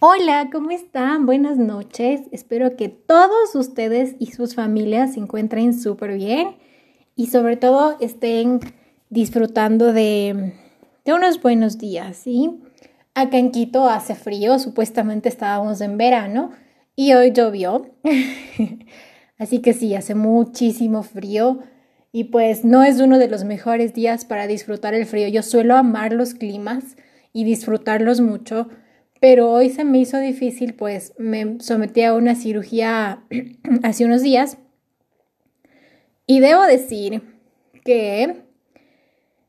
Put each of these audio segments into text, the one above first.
Hola, ¿cómo están? Buenas noches. Espero que todos ustedes y sus familias se encuentren súper bien y sobre todo estén disfrutando de, de, unos buenos días, ¿sí? Acá en Quito hace frío, supuestamente estábamos en verano y hoy llovió. Así que sí, hace muchísimo frío y pues no es uno de los mejores días para disfrutar el frío. Yo suelo amar los climas y disfrutarlos mucho pero hoy se me hizo difícil, pues me sometí a una cirugía hace unos días y debo decir que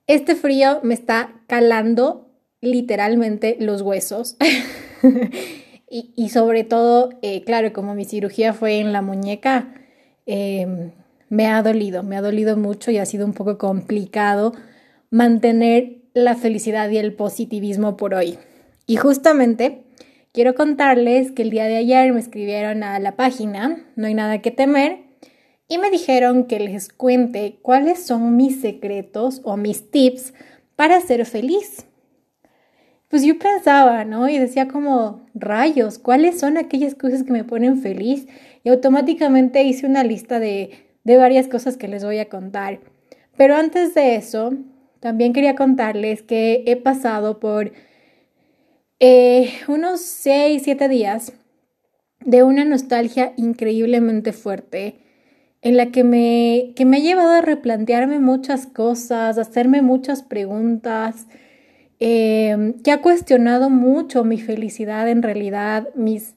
este frío me está calando literalmente los huesos. y, sobre todo, eh, claro, como mi cirugía fue en la muñeca, em, me ha dolido, me ha dolido mucho y ha sido un poco complicado mantener la felicidad y el positivismo por hoy. Y justamente quiero contarles que el día de ayer me escribieron a la página, no hay nada que temer, y me dijeron que les cuente cuáles son mis secretos o mis tips para ser feliz. Pues yo pensaba, ¿no? Y decía como, rayos, ¿cuáles son aquellas cosas que me ponen feliz? Y automáticamente hice una lista de, de varias cosas que les voy a contar. Pero antes de eso, también quería contarles que he pasado por eh, unos 6, 7 días de una nostalgia increíblemente fuerte en la que me, que me ha llevado a replantearme muchas cosas, a hacerme muchas preguntas, em, que ha cuestionado mucho mi felicidad en realidad, mis,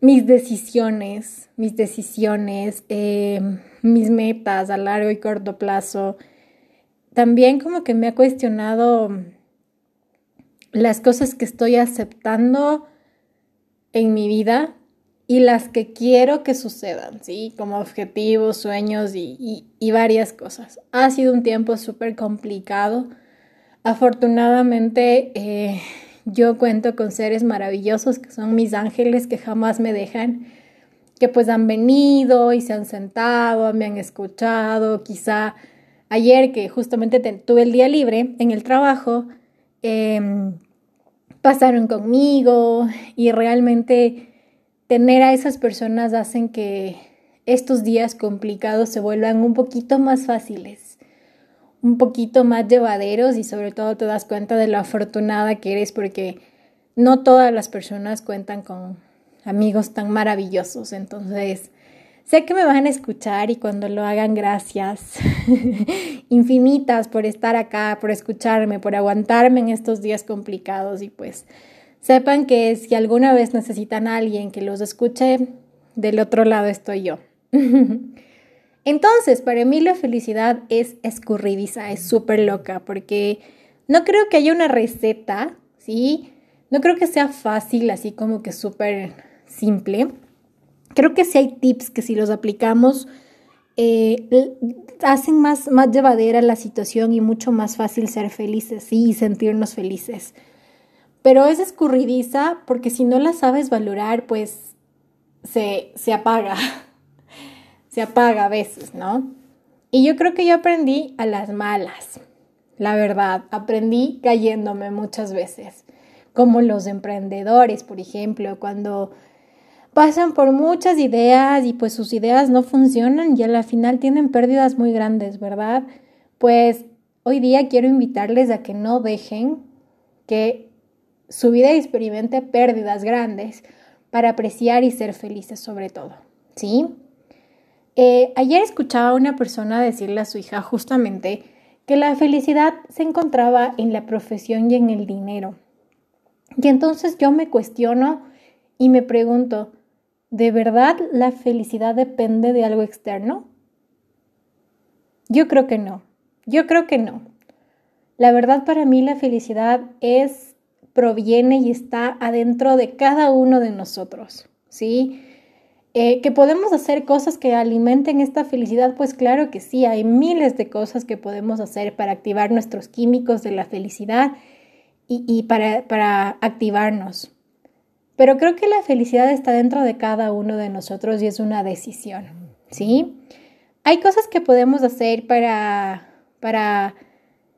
mis decisiones, mis decisiones, em, mis metas a largo y corto plazo. También como que me ha cuestionado las cosas que estoy aceptando en mi vida y las que quiero que sucedan, ¿sí? Como objetivos, sueños y, varias cosas. Ha sido un tiempo súper complicado. Afortunadamente, eh, yo cuento con seres maravillosos que son mis ángeles que jamás me dejan, que pues han venido y se han sentado, me han escuchado. Quizá ayer que justamente tuve el día libre en el trabajo, Em, pasaron conmigo y realmente tener a esas personas hacen que estos días complicados se vuelvan un poquito más fáciles, un poquito más llevaderos y sobre todo te das cuenta de lo afortunada que eres porque no todas las personas cuentan con amigos tan maravillosos. Entonces, Sé que me van a escuchar y cuando lo hagan, gracias infinitas por estar acá, por escucharme, por aguantarme en estos días complicados y pues sepan que si alguna vez necesitan a alguien que los escuche, del otro lado estoy yo. Entonces, para mí la felicidad es escurridiza, es súper loca, porque no creo que haya una receta, ¿sí? No creo que sea fácil, así como que súper simple. Creo que sí hay tips que si los aplicamos eh, hacen más, más llevadera la situación y mucho más fácil ser felices y sentirnos felices. Pero es escurridiza porque si no la sabes valorar, pues se, se apaga. se apaga a veces, ¿no? Y yo creo que yo aprendí a las malas. La verdad, aprendí cayéndome muchas veces. Como los emprendedores, por ejemplo, cuando pasan por muchas ideas y pues sus ideas no funcionan y a la final tienen pérdidas muy grandes, ¿verdad? Pues hoy día quiero invitarles a que no dejen que su vida experimente pérdidas grandes para apreciar y ser felices sobre todo, ¿sí? Eh, ayer escuchaba a una persona decirle a su hija justamente que la felicidad se encontraba en la profesión y en el dinero. Y entonces yo me cuestiono y me pregunto, ¿De verdad la felicidad depende de algo externo? Yo creo que no. Yo creo que no. La verdad para mí la felicidad es proviene y está adentro de cada uno de nosotros, ¿sí? Eh, que podemos hacer cosas que alimenten esta felicidad, pues claro que sí, hay miles de cosas que podemos hacer para activar nuestros químicos de la felicidad y, para, para activarnos. Pero creo que la felicidad está dentro de cada uno de nosotros y es una decisión, ¿sí? Hay cosas que podemos hacer para, para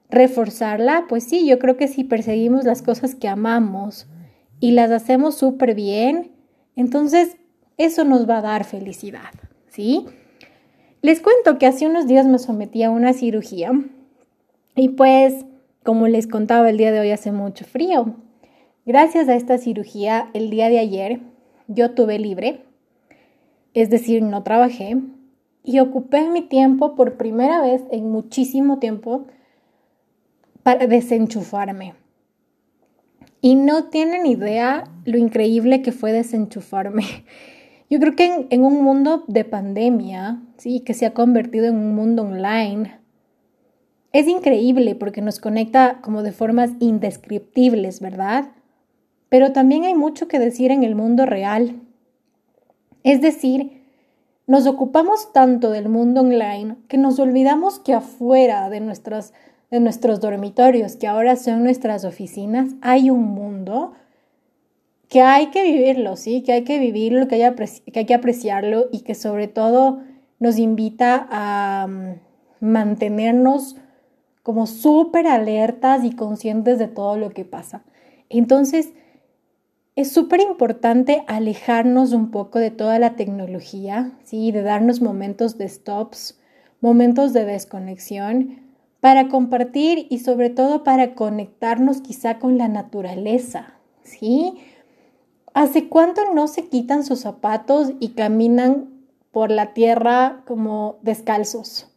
reforzarla, pues sí, yo creo que si perseguimos las cosas que amamos y las hacemos súper bien, entonces eso nos va a dar felicidad, ¿sí? Les cuento que hace unos días me sometí a una cirugía y pues, como les contaba el día de hoy, hace mucho frío. Gracias a esta cirugía, el día de ayer yo tuve libre, es decir, no trabajé y ocupé mi tiempo por primera vez en muchísimo tiempo para desenchufarme. Y no tienen idea lo increíble que fue desenchufarme. Yo creo que en, un mundo de pandemia, sí, que se ha convertido en un mundo online, es increíble porque nos conecta como de formas indescriptibles, ¿verdad? Pero también hay mucho que decir en el mundo real. Es decir, nos ocupamos tanto del mundo online que nos olvidamos que afuera de, nuestros, de nuestros dormitorios, que ahora son nuestras oficinas, hay un mundo que hay que vivirlo, ¿sí? Que hay que vivirlo, que hay, que, hay que apreciarlo y que sobre todo nos invita a mm, mantenernos como súper alertas y conscientes de todo lo que pasa. Entonces, es súper importante alejarnos un poco de toda la tecnología, ¿sí? de darnos momentos de stops, momentos de desconexión, para compartir y sobre todo para conectarnos quizá con la naturaleza, ¿sí? ¿Hace cuánto no se quitan sus zapatos y caminan por la tierra como descalzos?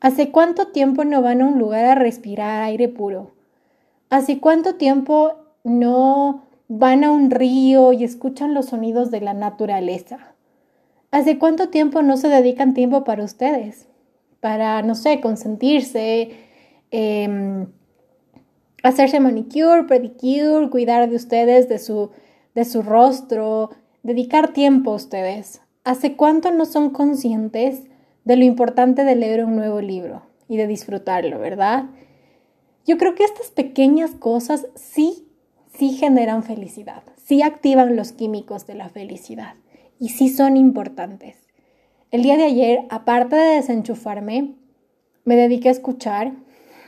¿Hace cuánto tiempo no van a un lugar a respirar aire puro? ¿Hace cuánto tiempo no van a un río y escuchan los sonidos de la naturaleza? ¿Hace cuánto tiempo no se dedican tiempo para ustedes? Para, no sé, consentirse, em, hacerse manicure, pedicure, cuidar de ustedes, de su de su rostro, dedicar tiempo a ustedes. ¿Hace cuánto no son conscientes de lo importante de leer un nuevo libro y de disfrutarlo, verdad? Yo creo que estas pequeñas cosas sí, sí generan felicidad, sí activan los químicos de la felicidad y sí son importantes. El día de ayer, aparte de desenchufarme, me dediqué a escuchar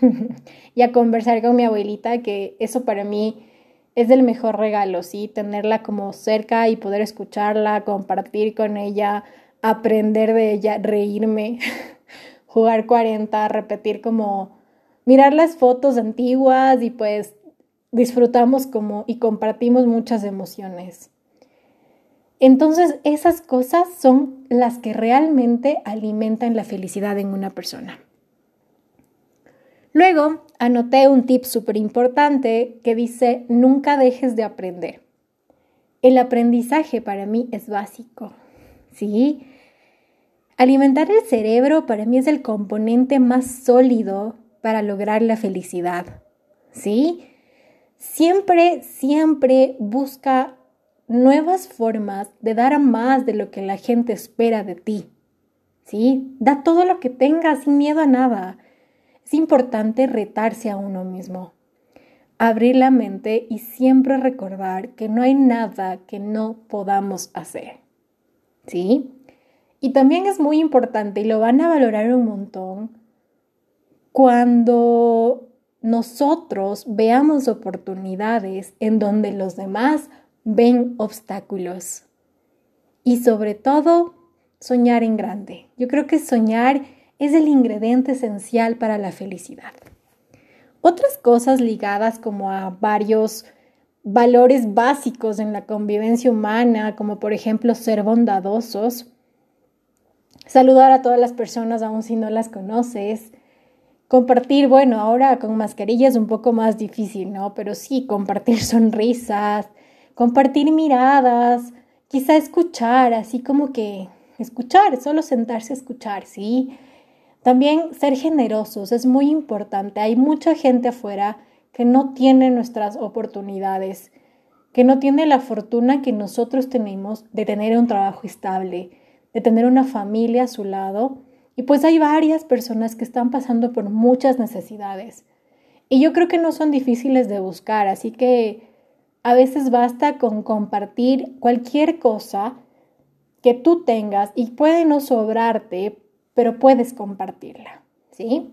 y a conversar con mi abuelita, que eso para mí es el mejor regalo, ¿sí? Tenerla como cerca y poder escucharla, compartir con ella, aprender de ella, reírme, jugar 40, repetir como, mirar las fotos antiguas y pues disfrutamos como y compartimos muchas emociones. Entonces, esas cosas son las que realmente alimentan la felicidad en una persona. Luego anoté un tip súper importante que dice, nunca dejes de aprender. El aprendizaje para mí es básico, ¿sí? Alimentar el cerebro para mí es el componente más sólido para lograr la felicidad, ¿sí? Siempre, siempre busca nuevas formas de dar más de lo que la gente espera de ti, ¿sí? Da todo lo que tengas sin miedo a nada. Es importante retarse a uno mismo, abrir la mente y siempre recordar que no hay nada que no podamos hacer. ¿Sí? Y también es muy importante y lo van a valorar un montón cuando nosotros veamos oportunidades en donde los demás ven obstáculos. Y sobre todo, soñar en grande. Yo creo que soñar es el ingrediente esencial para la felicidad. Otras cosas ligadas como a varios valores básicos en la convivencia humana, como por ejemplo ser bondadosos, saludar a todas las personas aun si no las conoces, compartir, bueno, ahora con mascarilla es un poco más difícil, ¿no? Pero sí, compartir sonrisas, compartir miradas, quizá escuchar, así como que escuchar, solo sentarse a escuchar, ¿sí? También ser generosos es muy importante. Hay mucha gente afuera que no tiene nuestras oportunidades, que no tiene la fortuna que nosotros tenemos de tener un trabajo estable, de tener una familia a su lado. Y pues hay varias personas que están pasando por muchas necesidades. Y yo creo que no son difíciles de buscar, así que a veces basta con compartir cualquier cosa que tú tengas y puede no sobrarte, pero puedes compartirla, ¿sí?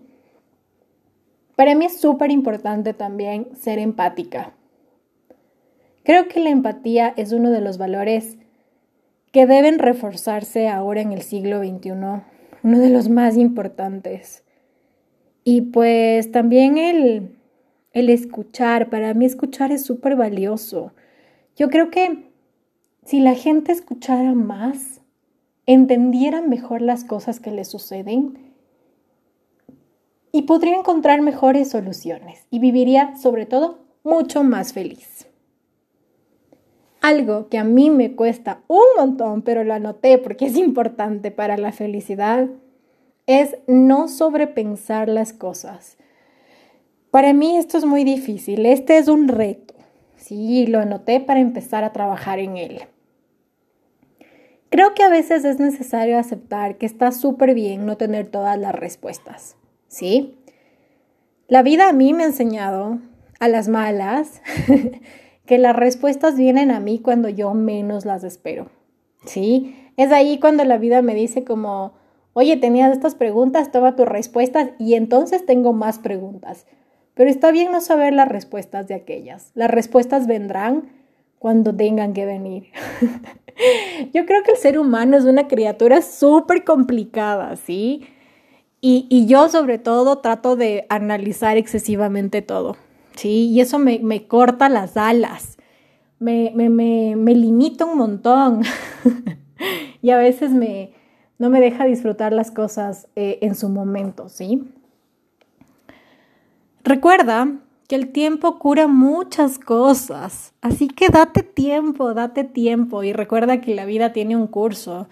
Para mí es súper importante también ser empática. Creo que la empatía es uno de los valores que deben reforzarse ahora en el siglo XXI, uno de los más importantes. Y pues también el, el escuchar, para mí escuchar es súper valioso. Yo creo que si la gente escuchara más, entendiera mejor las cosas que le suceden y podría encontrar mejores soluciones y viviría sobre todo mucho más feliz. Algo que a mí me cuesta un montón, pero lo anoté porque es importante para la felicidad, es no sobrepensar las cosas. Para mí esto es muy difícil, este es un reto. Sí, lo anoté para empezar a trabajar en él. Creo que a veces es necesario aceptar que está súper bien no tener todas las respuestas, ¿sí? La vida a mí me ha enseñado, a las malas, que las respuestas vienen a mí cuando yo menos las espero, ¿sí? Es ahí cuando la vida me dice como, oye, tenías estas preguntas, toma tus respuestas y entonces tengo más preguntas. Pero está bien no saber las respuestas de aquellas. Las respuestas vendrán cuando tengan que venir. Yo creo que el ser humano es una criatura súper complicada, ¿sí? Y, yo sobre todo trato de analizar excesivamente todo, ¿sí? Y eso me, corta las alas, me, me, me, limita un montón y a veces me, no me deja disfrutar las cosas eh, en su momento, ¿sí? Recuerda que el tiempo cura muchas cosas, así que date tiempo, date tiempo y recuerda que la vida tiene un curso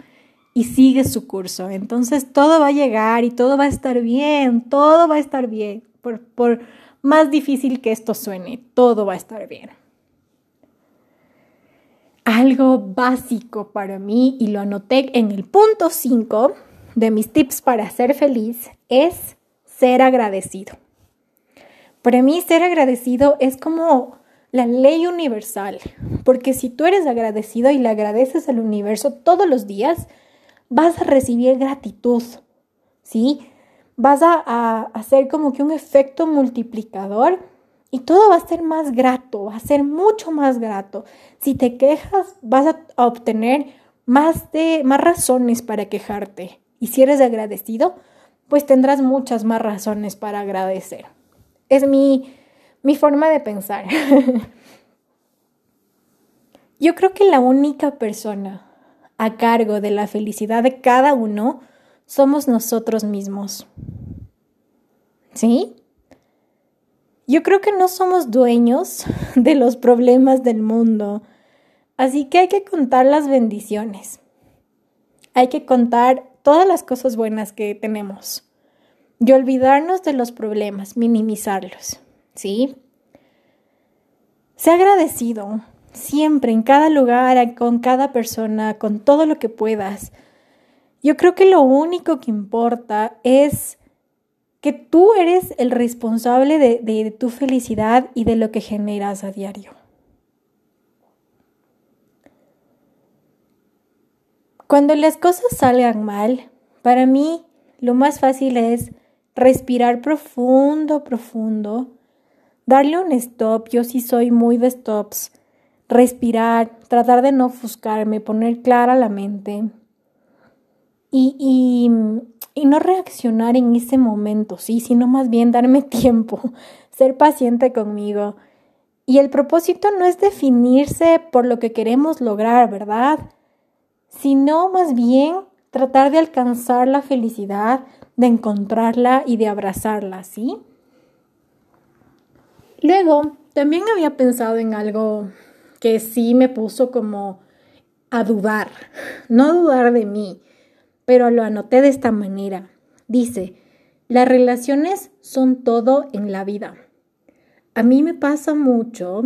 y sigue su curso. Entonces todo va a llegar y todo va a estar bien, todo va a estar bien. Por, por más difícil que esto suene, todo va a estar bien. Algo básico para mí, y lo anoté en el punto 5 de mis tips para ser feliz, es ser agradecido. Para mí ser agradecido es como la ley universal, porque si tú eres agradecido y le agradeces al universo todos los días, vas a recibir gratitud, ¿sí? Vas a, hacer como que un efecto multiplicador y todo va a ser más grato, va a ser mucho más grato. Si te quejas, vas a obtener más, de, más razones para quejarte. Y si eres agradecido, pues tendrás muchas más razones para agradecer. Es mi, mi forma de pensar. Yo creo que la única persona a cargo de la felicidad de cada uno somos nosotros mismos. ¿Sí? Yo creo que no somos dueños de los problemas del mundo, así que hay que contar las bendiciones. Hay que contar todas las cosas buenas que tenemos y olvidarnos de los problemas, minimizarlos, ¿sí? Sé agradecido siempre, en cada lugar, con cada persona, con todo lo que puedas. Yo creo que lo único que importa es que tú eres el responsable de, tu felicidad y de lo que generas a diario. Cuando las cosas salgan mal, para mí lo más fácil es respirar profundo, profundo, darle un stop, yo sí soy muy de stops, respirar, tratar de no ofuscarme, poner clara la mente y, y, no reaccionar en ese momento, sí, sino más bien darme tiempo, ser paciente conmigo. Y el propósito no es definirse por lo que queremos lograr, ¿verdad? Sino más bien tratar de alcanzar la felicidad, de encontrarla y de abrazarla, ¿sí? Luego, también había pensado en algo que sí me puso como a dudar, no dudar de mí, pero lo anoté de esta manera. Dice, las relaciones son todo en la vida. A mí me pasa mucho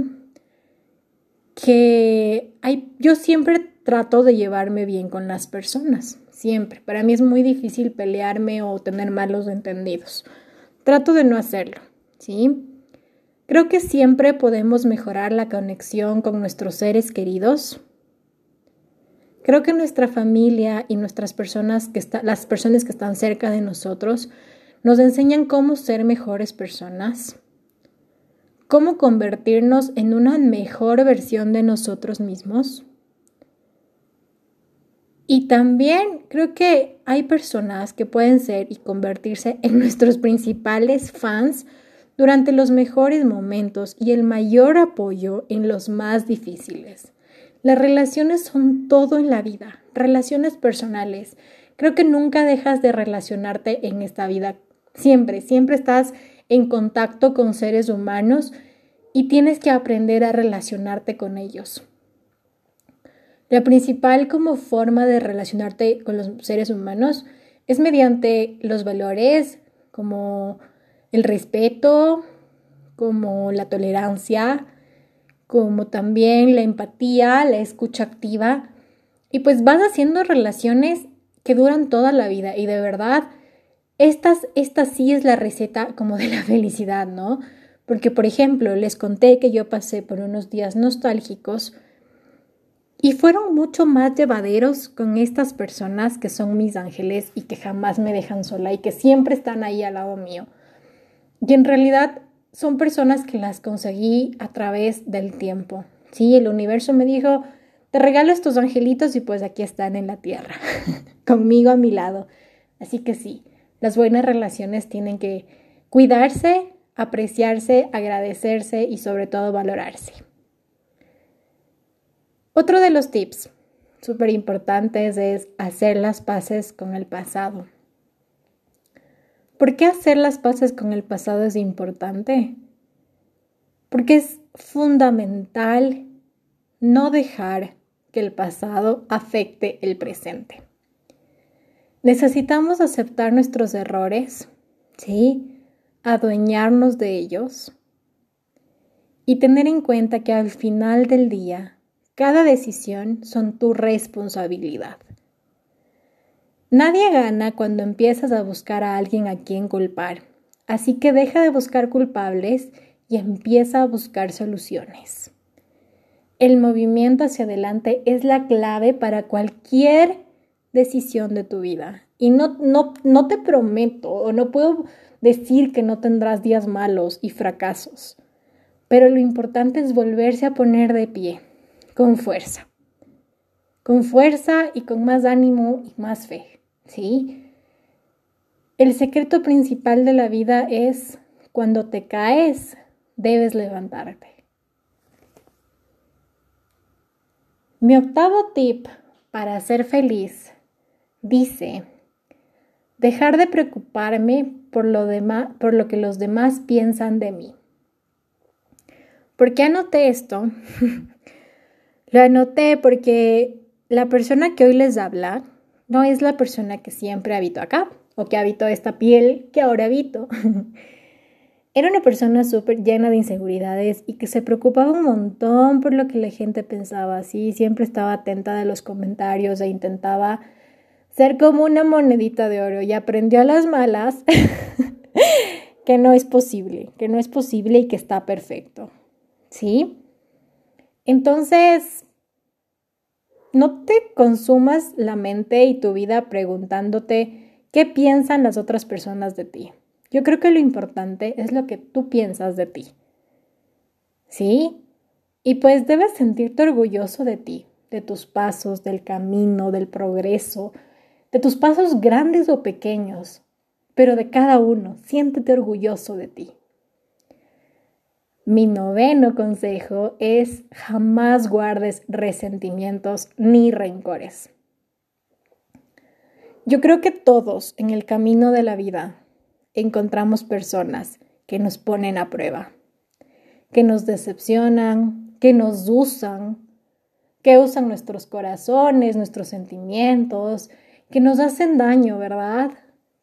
que yo siempre trato de llevarme bien con las personas siempre. Para mí es muy difícil pelearme o tener malos entendidos. Trato de no hacerlo, ¿sí? Creo que siempre podemos mejorar la conexión con nuestros seres queridos. Creo que nuestra familia y nuestras personas que las personas que están cerca de nosotros nos enseñan cómo ser mejores personas, cómo convertirnos en una mejor versión de nosotros mismos. Y también creo que hay personas que pueden ser y convertirse en nuestros principales fans durante los mejores momentos y el mayor apoyo en los más difíciles. Las relaciones son todo en la vida, relaciones personales. Creo que nunca dejas de relacionarte en esta vida. Siempre, siempre estás en contacto con seres humanos y tienes que aprender a relacionarte con ellos. La principal como forma de relacionarte con los seres humanos es mediante los valores como el respeto, como la tolerancia, como también la empatía, la escucha activa. Y pues vas haciendo relaciones que duran toda la vida y de verdad, esta sí es la receta como de la felicidad, ¿no? Porque, por ejemplo, les conté que yo pasé por unos días nostálgicos y fueron mucho más llevaderos con estas personas que son mis ángeles y que jamás me dejan sola y que siempre están ahí al lado mío. Y en realidad son personas que las conseguí a través del tiempo. Sí, el universo me dijo, te regalo estos angelitos y pues aquí están en la tierra, conmigo a mi lado. Así que sí, las buenas relaciones tienen que cuidarse, apreciarse, agradecerse y sobre todo valorarse. Otro de los tips súper importantes es hacer las paces con el pasado. ¿Por qué hacer las paces con el pasado es importante? Porque es fundamental no dejar que el pasado afecte el presente. Necesitamos aceptar nuestros errores, ¿sí? Adueñarnos de ellos y tener en cuenta que al final del día, cada decisión son tu responsabilidad. Nadie gana cuando empiezas a buscar a alguien a quien culpar, así que deja de buscar culpables y empieza a buscar soluciones. El movimiento hacia adelante es la clave para cualquier decisión de tu vida. Y no, no, no te prometo o no puedo decir que no tendrás días malos y fracasos, pero lo importante es volverse a poner de pie, con fuerza, con fuerza y con más ánimo y más fe. ¿Sí? El secreto principal de la vida es cuando te caes, debes levantarte. Mi octavo tip para ser feliz dice, dejar de preocuparme por lo, por lo que los demás piensan de mí. ¿Por qué anoté esto? lo anoté porque la persona que hoy les habla no es la persona que siempre habito acá o que habitó esta piel que ahora habito. Era una persona súper llena de inseguridades y que se preocupaba un montón por lo que la gente pensaba. Así, siempre estaba atenta de los comentarios e intentaba ser como una monedita de oro y aprendió a las malas que no es posible, que no es posible y que está perfecto. ¿Sí? Entonces, no te consumas la mente y tu vida preguntándote qué piensan las otras personas de ti. Yo creo que lo importante es lo que tú piensas de ti. ¿Sí? Y pues debes sentirte orgulloso de ti, de tus pasos, del camino, del progreso, de tus pasos grandes o pequeños, pero de cada uno, siéntete orgulloso de ti. Mi noveno consejo es jamás guardes resentimientos ni rencores. Yo creo que todos en el camino de la vida encontramos personas que nos ponen a prueba, que nos decepcionan, que nos usan, que usan nuestros corazones, nuestros sentimientos, que nos hacen daño, ¿verdad?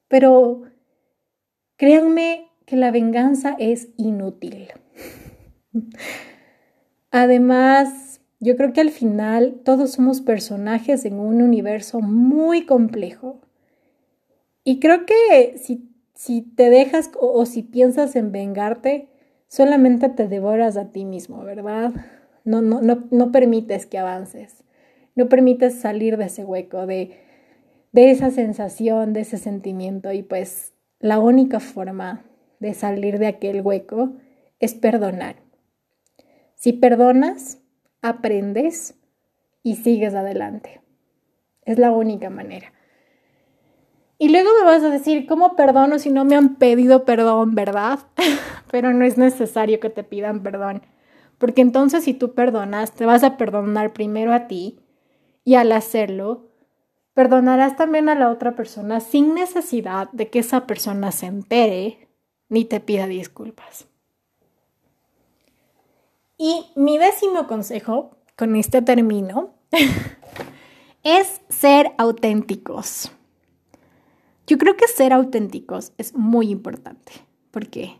Pero créanme que la venganza es inútil. Además, yo creo que al final todos somos personajes en un universo muy complejo. Y creo que si, si te dejas o, si piensas en vengarte, solamente te devoras a ti mismo, ¿verdad? No, no, no, no permites que avances. No permites salir de ese hueco, de, de esa sensación, de ese sentimiento. Y pues la única forma de salir de aquel hueco es perdonar. Si perdonas, aprendes y sigues adelante. Es la única manera. Y luego me vas a decir, ¿cómo perdono si no me han pedido perdón, verdad? Pero no es necesario que te pidan perdón. Porque entonces si tú perdonas, te vas a perdonar primero a ti y al hacerlo, perdonarás también a la otra persona sin necesidad de que esa persona se entere ni te pida disculpas. Y mi décimo consejo, con este término, es ser auténticos. Yo creo que ser auténticos es muy importante. ¿Por qué?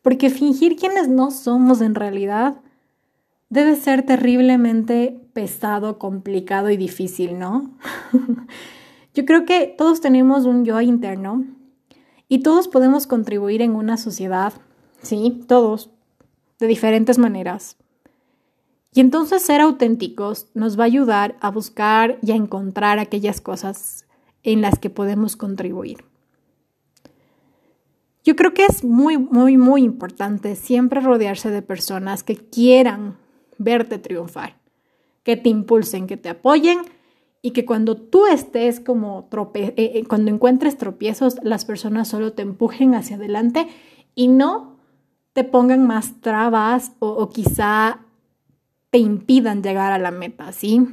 Porque fingir quienes no somos en realidad debe ser terriblemente pesado, complicado y difícil, ¿no? Yo creo que todos tenemos un yo interno y todos podemos contribuir en una sociedad, ¿sí? Todos, de diferentes maneras. Y entonces ser auténticos nos va a ayudar a buscar y a encontrar aquellas cosas en las que podemos contribuir. Yo creo que es muy, muy, muy importante siempre rodearse de personas que quieran verte triunfar, que te impulsen, que te apoyen y que cuando tú estés como trope eh, eh, cuando encuentres tropiezos, las personas solo te empujen hacia adelante y no te pongan más trabas o, quizá te impidan llegar a la meta, ¿sí?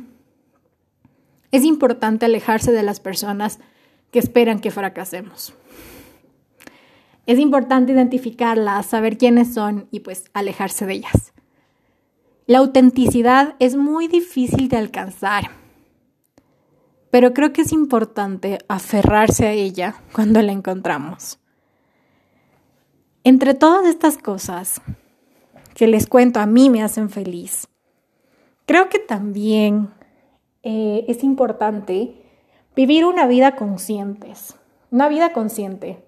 Es importante alejarse de las personas que esperan que fracasemos. Es importante identificarlas, saber quiénes son y pues alejarse de ellas. La autenticidad es muy difícil de alcanzar, pero creo que es importante aferrarse a ella cuando la encontramos. Entre todas estas cosas que les cuento a mí me hacen feliz, creo que también eh, es importante vivir una vida conscientes, una vida consciente.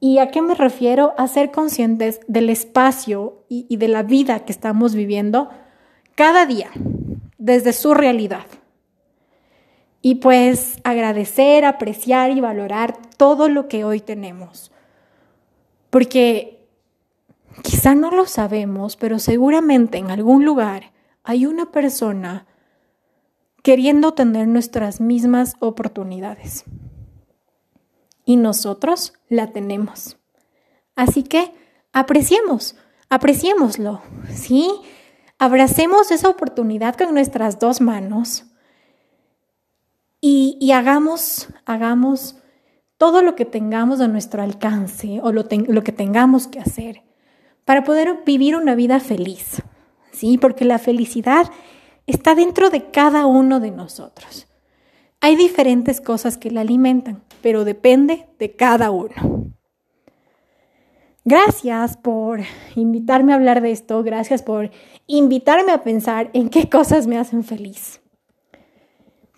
¿Y a qué me refiero? A ser conscientes del espacio y, de la vida que estamos viviendo cada día, desde su realidad. Y pues agradecer, apreciar y valorar todo lo que hoy tenemos. Porque quizá no lo sabemos, pero seguramente en algún lugar hay una persona queriendo tener nuestras mismas oportunidades y nosotros la tenemos. Así que apreciemos, apreciémoslo, ¿sí? Abracemos esa oportunidad con nuestras dos manos y, hagamos, hagamos todo lo que tengamos a nuestro alcance o lo, lo que tengamos que hacer para poder vivir una vida feliz, ¿sí? Porque la felicidad está dentro de cada uno de nosotros. Hay diferentes cosas que la alimentan, pero depende de cada uno. Gracias por invitarme a hablar de esto, gracias por invitarme a pensar en qué cosas me hacen feliz.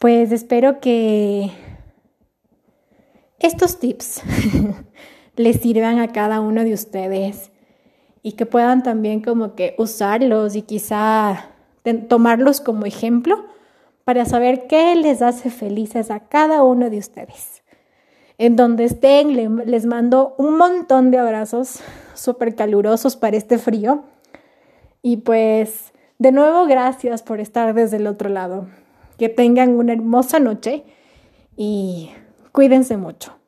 Pues espero que estos tips les sirvan a cada uno de ustedes y que puedan también como que usarlos y quizá tomarlos como ejemplo para saber qué les hace felices a cada uno de ustedes. En donde estén, les mando un montón de abrazos súper calurosos para este frío. Y pues, de nuevo, gracias por estar desde el otro lado. Que tengan una hermosa noche y cuídense mucho.